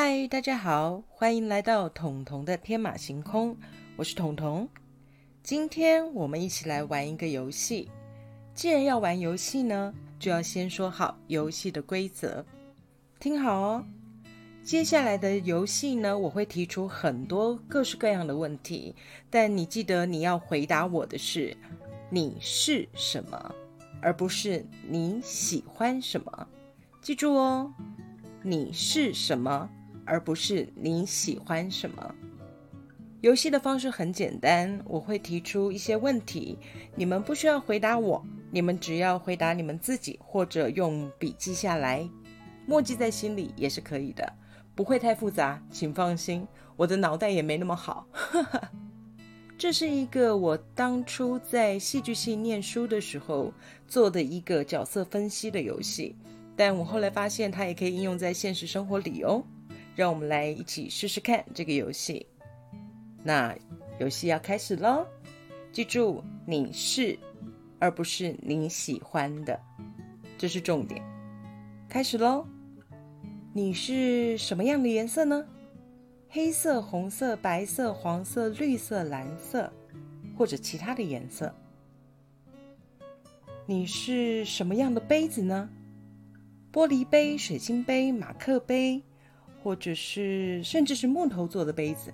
嗨，大家好，欢迎来到彤彤的天马行空，我是彤彤。今天我们一起来玩一个游戏。既然要玩游戏呢，就要先说好游戏的规则。听好哦，接下来的游戏呢，我会提出很多各式各样的问题，但你记得你要回答我的是你是什么，而不是你喜欢什么。记住哦，你是什么，而不是你喜欢什么。游戏的方式很简单，我会提出一些问题，你们不需要回答我。你们只要回答你们自己，或者用笔记下来，默记在心里也是可以的，不会太复杂，请放心，我的脑袋也没那么好。这是一个我当初在戏剧系念书的时候做的一个角色分析的游戏，但我后来发现它也可以应用在现实生活里哦。让我们来一起试试看这个游戏。那游戏要开始喽，记住你是。而不是你喜欢的，这是重点。开始喽！你是什么样的颜色呢？黑色、红色、白色、黄色、绿色、蓝色，或者其他的颜色？你是什么样的杯子呢？玻璃杯、水晶杯、马克杯，或者是甚至是木头做的杯子，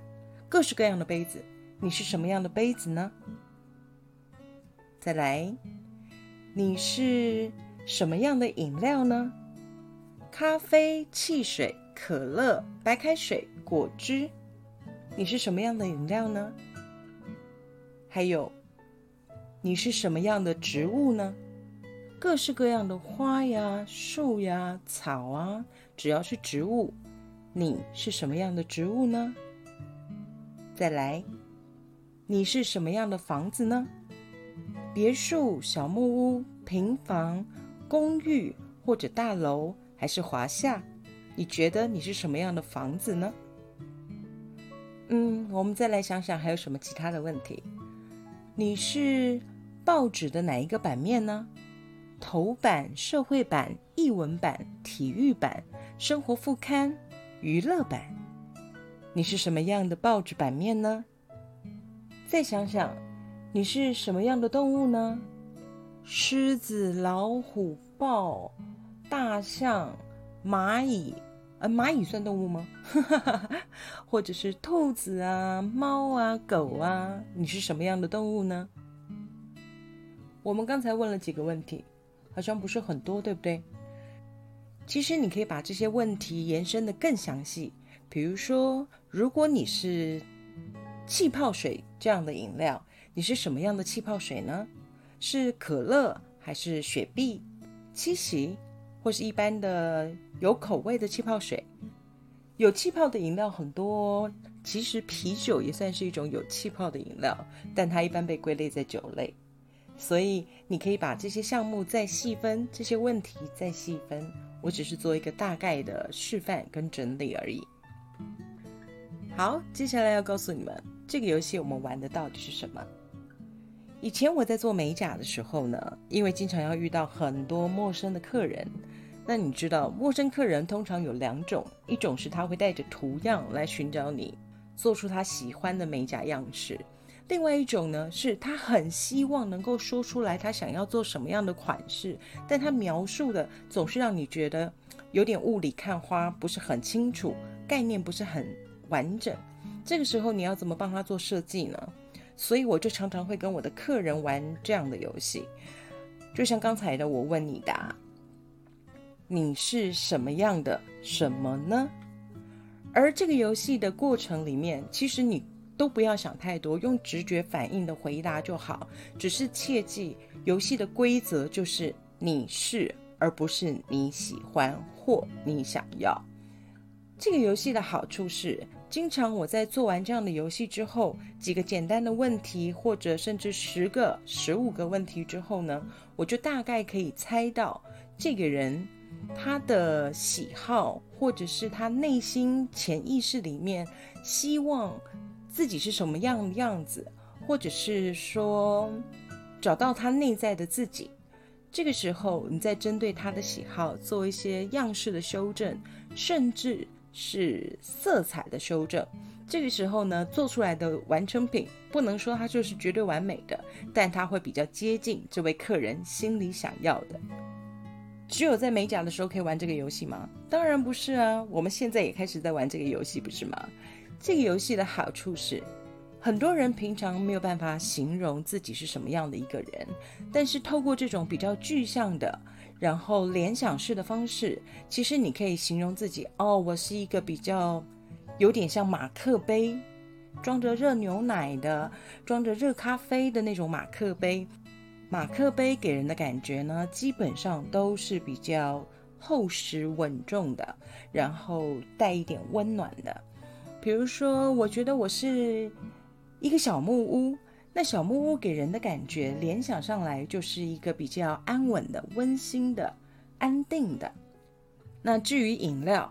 各式各样的杯子。你是什么样的杯子呢？再来，你是什么样的饮料呢？咖啡、汽水、可乐、白开水、果汁，你是什么样的饮料呢？还有，你是什么样的植物呢？各式各样的花呀、树呀、草啊，只要是植物，你是什么样的植物呢？再来，你是什么样的房子呢？别墅、小木屋、平房、公寓或者大楼，还是华夏？你觉得你是什么样的房子呢？嗯，我们再来想想还有什么其他的问题。你是报纸的哪一个版面呢？头版、社会版、译文版、体育版、生活副刊、娱乐版？你是什么样的报纸版面呢？再想想。你是什么样的动物呢？狮子、老虎、豹、大象、蚂蚁，呃，蚂蚁算动物吗？或者是兔子啊、猫啊、狗啊？你是什么样的动物呢？我们刚才问了几个问题，好像不是很多，对不对？其实你可以把这些问题延伸的更详细，比如说，如果你是气泡水这样的饮料。你是什么样的气泡水呢？是可乐还是雪碧、七喜，或是一般的有口味的气泡水？有气泡的饮料很多，其实啤酒也算是一种有气泡的饮料，但它一般被归类在酒类。所以你可以把这些项目再细分，这些问题再细分。我只是做一个大概的示范跟整理而已。好，接下来要告诉你们，这个游戏我们玩的到底是什么？以前我在做美甲的时候呢，因为经常要遇到很多陌生的客人，那你知道陌生客人通常有两种，一种是他会带着图样来寻找你，做出他喜欢的美甲样式；另外一种呢，是他很希望能够说出来他想要做什么样的款式，但他描述的总是让你觉得有点雾里看花，不是很清楚，概念不是很完整。这个时候你要怎么帮他做设计呢？所以我就常常会跟我的客人玩这样的游戏，就像刚才的我问你的，你是什么样的什么呢？而这个游戏的过程里面，其实你都不要想太多，用直觉反应的回答就好。只是切记，游戏的规则就是你是，而不是你喜欢或你想要。这个游戏的好处是。经常我在做完这样的游戏之后，几个简单的问题，或者甚至十个、十五个问题之后呢，我就大概可以猜到这个人他的喜好，或者是他内心潜意识里面希望自己是什么样的样子，或者是说找到他内在的自己。这个时候，你再针对他的喜好做一些样式的修正，甚至。是色彩的修正。这个时候呢，做出来的完成品不能说它就是绝对完美的，但它会比较接近这位客人心里想要的。只有在美甲的时候可以玩这个游戏吗？当然不是啊！我们现在也开始在玩这个游戏，不是吗？这个游戏的好处是，很多人平常没有办法形容自己是什么样的一个人，但是透过这种比较具象的，然后联想式的方式，其实你可以形容自己哦，我是一个比较有点像马克杯，装着热牛奶的，装着热咖啡的那种马克杯。马克杯给人的感觉呢，基本上都是比较厚实稳重的，然后带一点温暖的。比如说，我觉得我是一个小木屋，那小木屋给人的感觉，联想上来就是一个比较安稳的、温馨的、安定的。那至于饮料，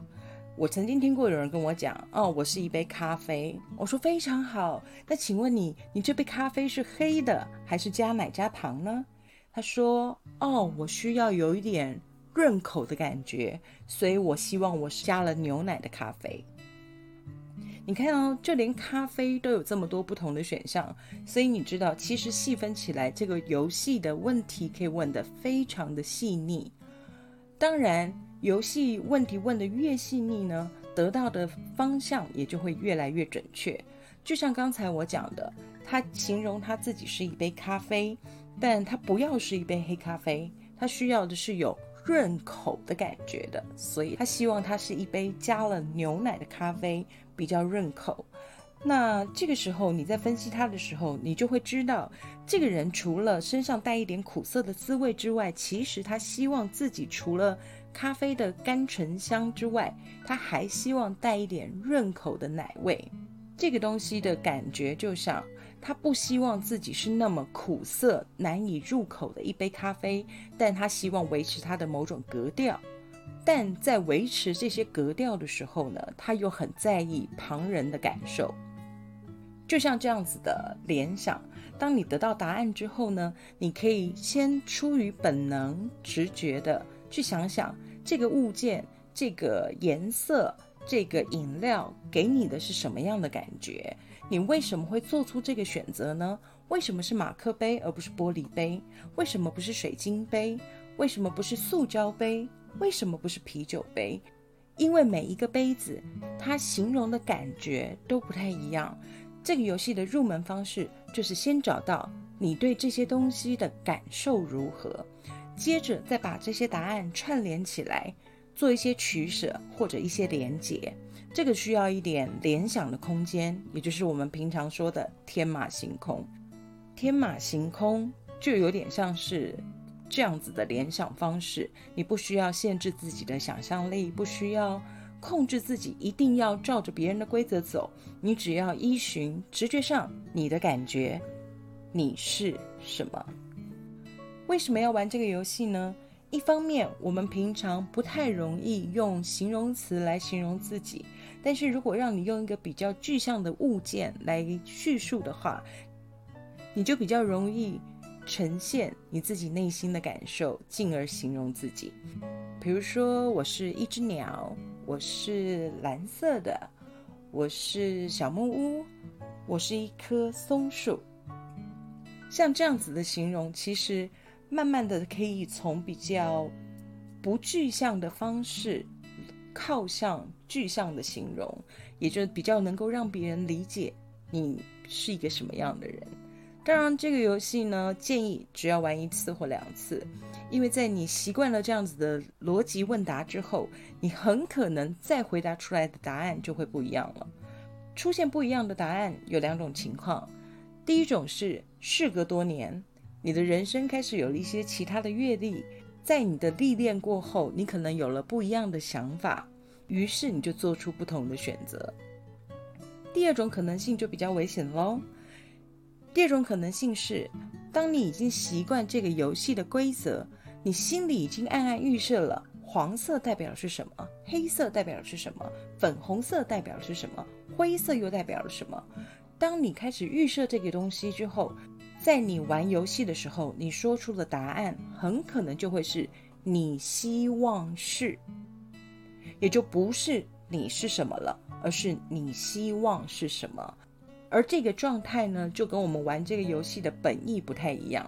我曾经听过有人跟我讲，哦，我是一杯咖啡。我说非常好。那请问你，你这杯咖啡是黑的还是加奶加糖呢？他说，哦，我需要有一点润口的感觉，所以我希望我是加了牛奶的咖啡。你看哦，就连咖啡都有这么多不同的选项，所以你知道，其实细分起来，这个游戏的问题可以问得非常的细腻。当然。游戏问题问的越细腻呢，得到的方向也就会越来越准确。就像刚才我讲的，他形容他自己是一杯咖啡，但他不要是一杯黑咖啡，他需要的是有润口的感觉的，所以他希望它是一杯加了牛奶的咖啡，比较润口。那这个时候你在分析他的时候，你就会知道，这个人除了身上带一点苦涩的滋味之外，其实他希望自己除了咖啡的甘醇香之外，他还希望带一点润口的奶味。这个东西的感觉就像他不希望自己是那么苦涩难以入口的一杯咖啡，但他希望维持他的某种格调。但在维持这些格调的时候呢，他又很在意旁人的感受。就像这样子的联想，当你得到答案之后呢，你可以先出于本能直觉的。去想想这个物件、这个颜色、这个饮料给你的是什么样的感觉？你为什么会做出这个选择呢？为什么是马克杯而不是玻璃杯？为什么不是水晶杯？为什么不是塑胶杯？为什么不是啤酒杯？因为每一个杯子它形容的感觉都不太一样。这个游戏的入门方式就是先找到你对这些东西的感受如何。接着再把这些答案串联起来，做一些取舍或者一些连结，这个需要一点联想的空间，也就是我们平常说的天马行空。天马行空就有点像是这样子的联想方式，你不需要限制自己的想象力，不需要控制自己一定要照着别人的规则走，你只要依循直觉上你的感觉，你是什么。为什么要玩这个游戏呢？一方面，我们平常不太容易用形容词来形容自己，但是如果让你用一个比较具象的物件来叙述的话，你就比较容易呈现你自己内心的感受，进而形容自己。比如说，我是一只鸟，我是蓝色的，我是小木屋，我是一棵松树。像这样子的形容，其实。慢慢的，可以从比较不具象的方式靠向具象的形容，也就比较能够让别人理解你是一个什么样的人。当然，这个游戏呢，建议只要玩一次或两次，因为在你习惯了这样子的逻辑问答之后，你很可能再回答出来的答案就会不一样了。出现不一样的答案有两种情况，第一种是事隔多年。你的人生开始有了一些其他的阅历，在你的历练过后，你可能有了不一样的想法，于是你就做出不同的选择。第二种可能性就比较危险喽。第二种可能性是，当你已经习惯这个游戏的规则，你心里已经暗暗预设了黄色代表是什么，黑色代表是什么，粉红色代表是什么，灰色又代表了什么。当你开始预设这个东西之后，在你玩游戏的时候，你说出的答案很可能就会是你希望是，也就不是你是什么了，而是你希望是什么。而这个状态呢，就跟我们玩这个游戏的本意不太一样。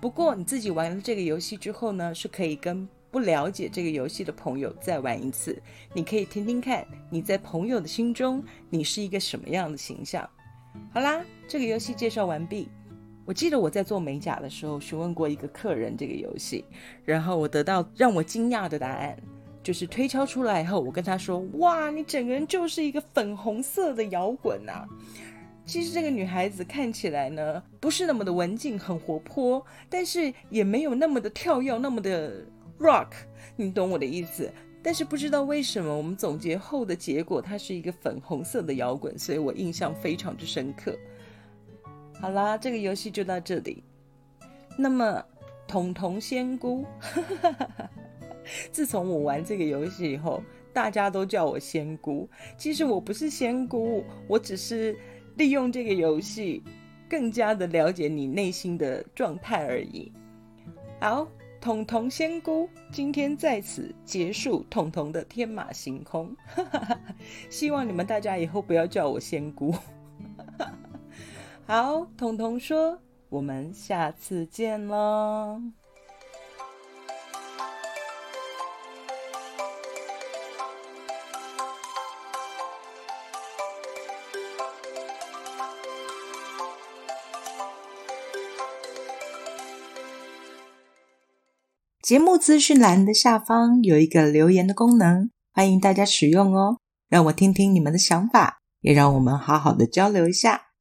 不过你自己玩了这个游戏之后呢，是可以跟不了解这个游戏的朋友再玩一次。你可以听听看，你在朋友的心中，你是一个什么样的形象。好啦，这个游戏介绍完毕。我记得我在做美甲的时候询问过一个客人这个游戏，然后我得到让我惊讶的答案，就是推敲出来以后，我跟他说：“哇，你整个人就是一个粉红色的摇滚呐！”其实这个女孩子看起来呢，不是那么的文静，很活泼，但是也没有那么的跳跃，那么的 rock，你懂我的意思。但是不知道为什么，我们总结后的结果，它是一个粉红色的摇滚，所以我印象非常之深刻。好啦，这个游戏就到这里。那么，彤彤仙姑，自从我玩这个游戏以后，大家都叫我仙姑。其实我不是仙姑，我只是利用这个游戏，更加的了解你内心的状态而已。好。彤彤仙姑，今天在此结束彤彤的天马行空。希望你们大家以后不要叫我仙姑。好，彤彤说，我们下次见喽。节目资讯栏的下方有一个留言的功能，欢迎大家使用哦，让我听听你们的想法，也让我们好好的交流一下。